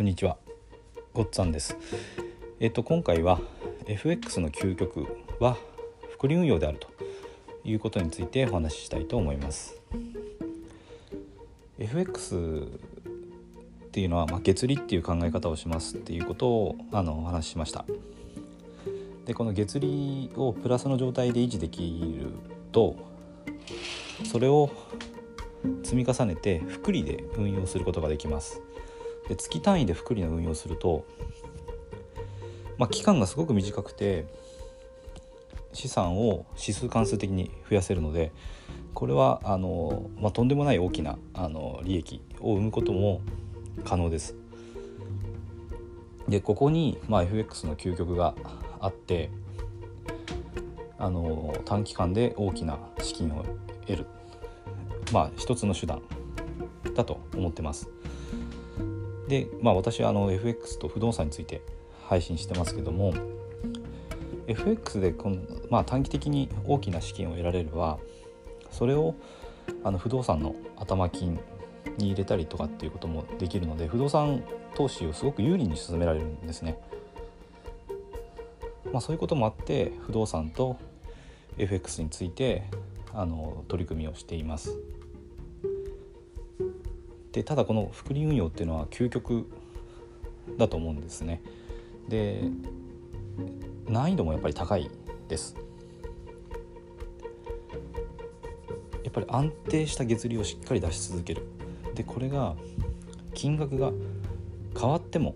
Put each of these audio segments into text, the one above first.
こんにちは、ごっつぁんです。えっと今回は FX の究極は複利運用であるということについてお話ししたいと思います。FX っていうのは、まあ、月利っていう考え方をしますっていうことをあのお話ししました。でこの月利をプラスの状態で維持できるとそれを積み重ねて複利で運用することができますで月単位で複利の運用すると、まあ、期間がすごく短くて資産を指数関数的に増やせるのでこれはあの、まあ、とんでもない大きなあの利益を生むことも可能です。でここに、まあ、FX の究極があってあの短期間で大きな資金を得るまあ一つの手段だと思ってます。でまあ私はあの FX と不動産について配信してますけども FX でこの、まあ、短期的に大きな資金を得られればそれをあの不動産の頭金に入れたりとかっていうこともできるので不動産投資をすごく有利に進められるんですね。まあ、そういうこともあって不動産と FX についてあの取り組みをしています。でただこの複利運用っていうのは究極だと思うんですね。で難易度もやっぱり高いです。やっぱり安定した月利をしっかり出し続ける。でこれが金額が変わっても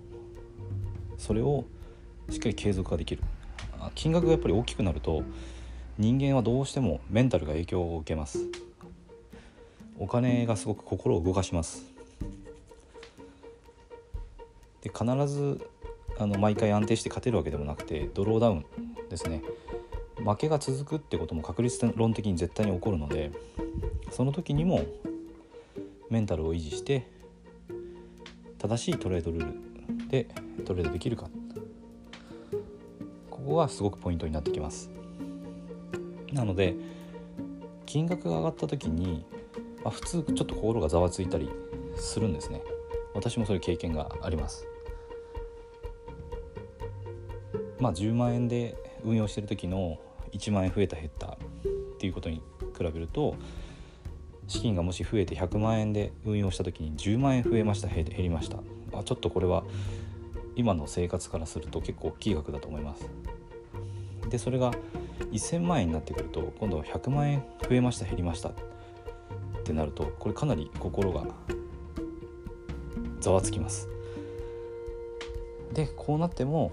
それをしっかり継続ができる金額がやっぱり大きくなると人間はどうしてもメンタルが影響を受けますお金がすごく心を動かします。で必ずあの毎回安定して勝てるわけでもなくてドローダウンですね。負けが続くってことも確率論的に絶対に起こるのでその時にもメンタルを維持して正しいトレードルールでトレードできるか。ここがすごくポイントになってきます。なので金額が上がった時に、まあ、普通ちょっと心がざわついたりするんですね。私もそういう経験があります。まあ10万円で運用してる時の1万円増えた減ったっていうことに比べると資金がもし増えて100万円で運用した時に10万円増えました減りました。あちょっとこれは今の生活からすると結構大きい額だと思います。でそれが1000万円になってくると今度は100万円増えました減りました。ってなるとこれかなり心がざわつきますでこうなっても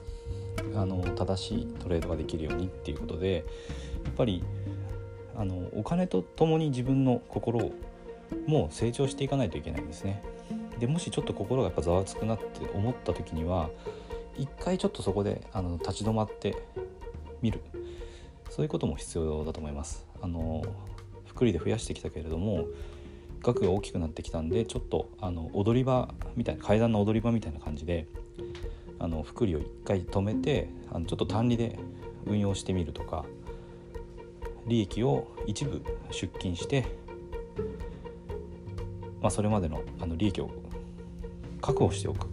あの正しいトレードができるようにっていうことでやっぱりあのお金とともに自分の心をもう成長していかないといけないんですね。でもしちょっと心がやっぱざわつくなって思った時には一回ちょっとそこであの立ち止まってみるそういうことも必要だと思います。あの福利で増やしてきたけれども額が大きくなってきたんでちょっとあの踊り場みたいな階段の踊り場みたいな感じであの福利を一回止めてあのちょっと単利で運用してみるとか利益を一部出金して、まあ、それまでのあの利益を確保しておく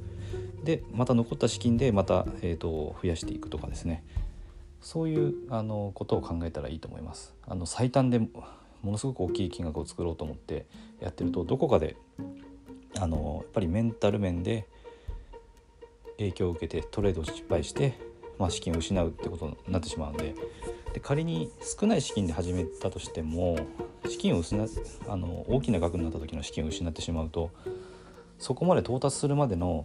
でまた残った資金でまた、えーと、増やしていくとかですねそういうあのことを考えたらいいと思います。あの最短でものすごく大きい金額を作ろうと思ってやってるとどこかであのやっぱりメンタル面で影響を受けてトレードを失敗して、まあ、資金を失うってことになってしまうのでで仮に少ない資金で始めたとしても資金を失あの大きな額になった時の資金を失ってしまうとそこまで到達するまでの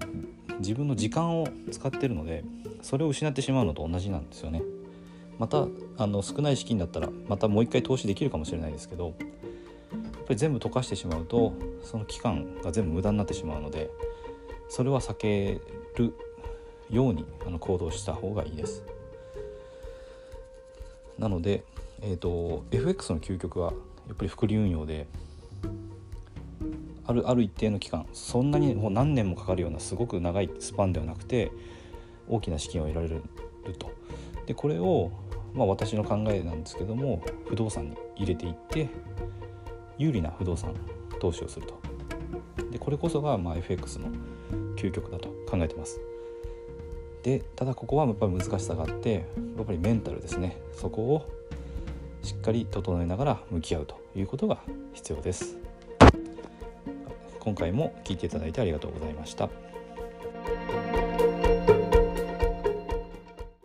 自分の時間を使ってるのでそれを失ってしまうのと同じなんですよね。またあの少ない資金だったらまたもう一回投資できるかもしれないですけどやっぱり全部溶かしてしまうとその期間が全部無駄になってしまうのでそれは避けるようにあの行動した方がいいです。なので、えーと、FX の究極はやっぱり複利運用であるある一定の期間そんなにもう何年もかかるようなすごく長いスパンではなくて大きな資金を得られると。でこれを、まあ、私の考えなんですけども不動産に入れていって有利な不動産投資をすると。でこれこそがま FX の究究極だと考えてますでただここはやっぱり難しさがあってやっぱりメンタルですねそこをしっかり整えながら向き合うということが必要です今回も聴いていただいてありがとうございました。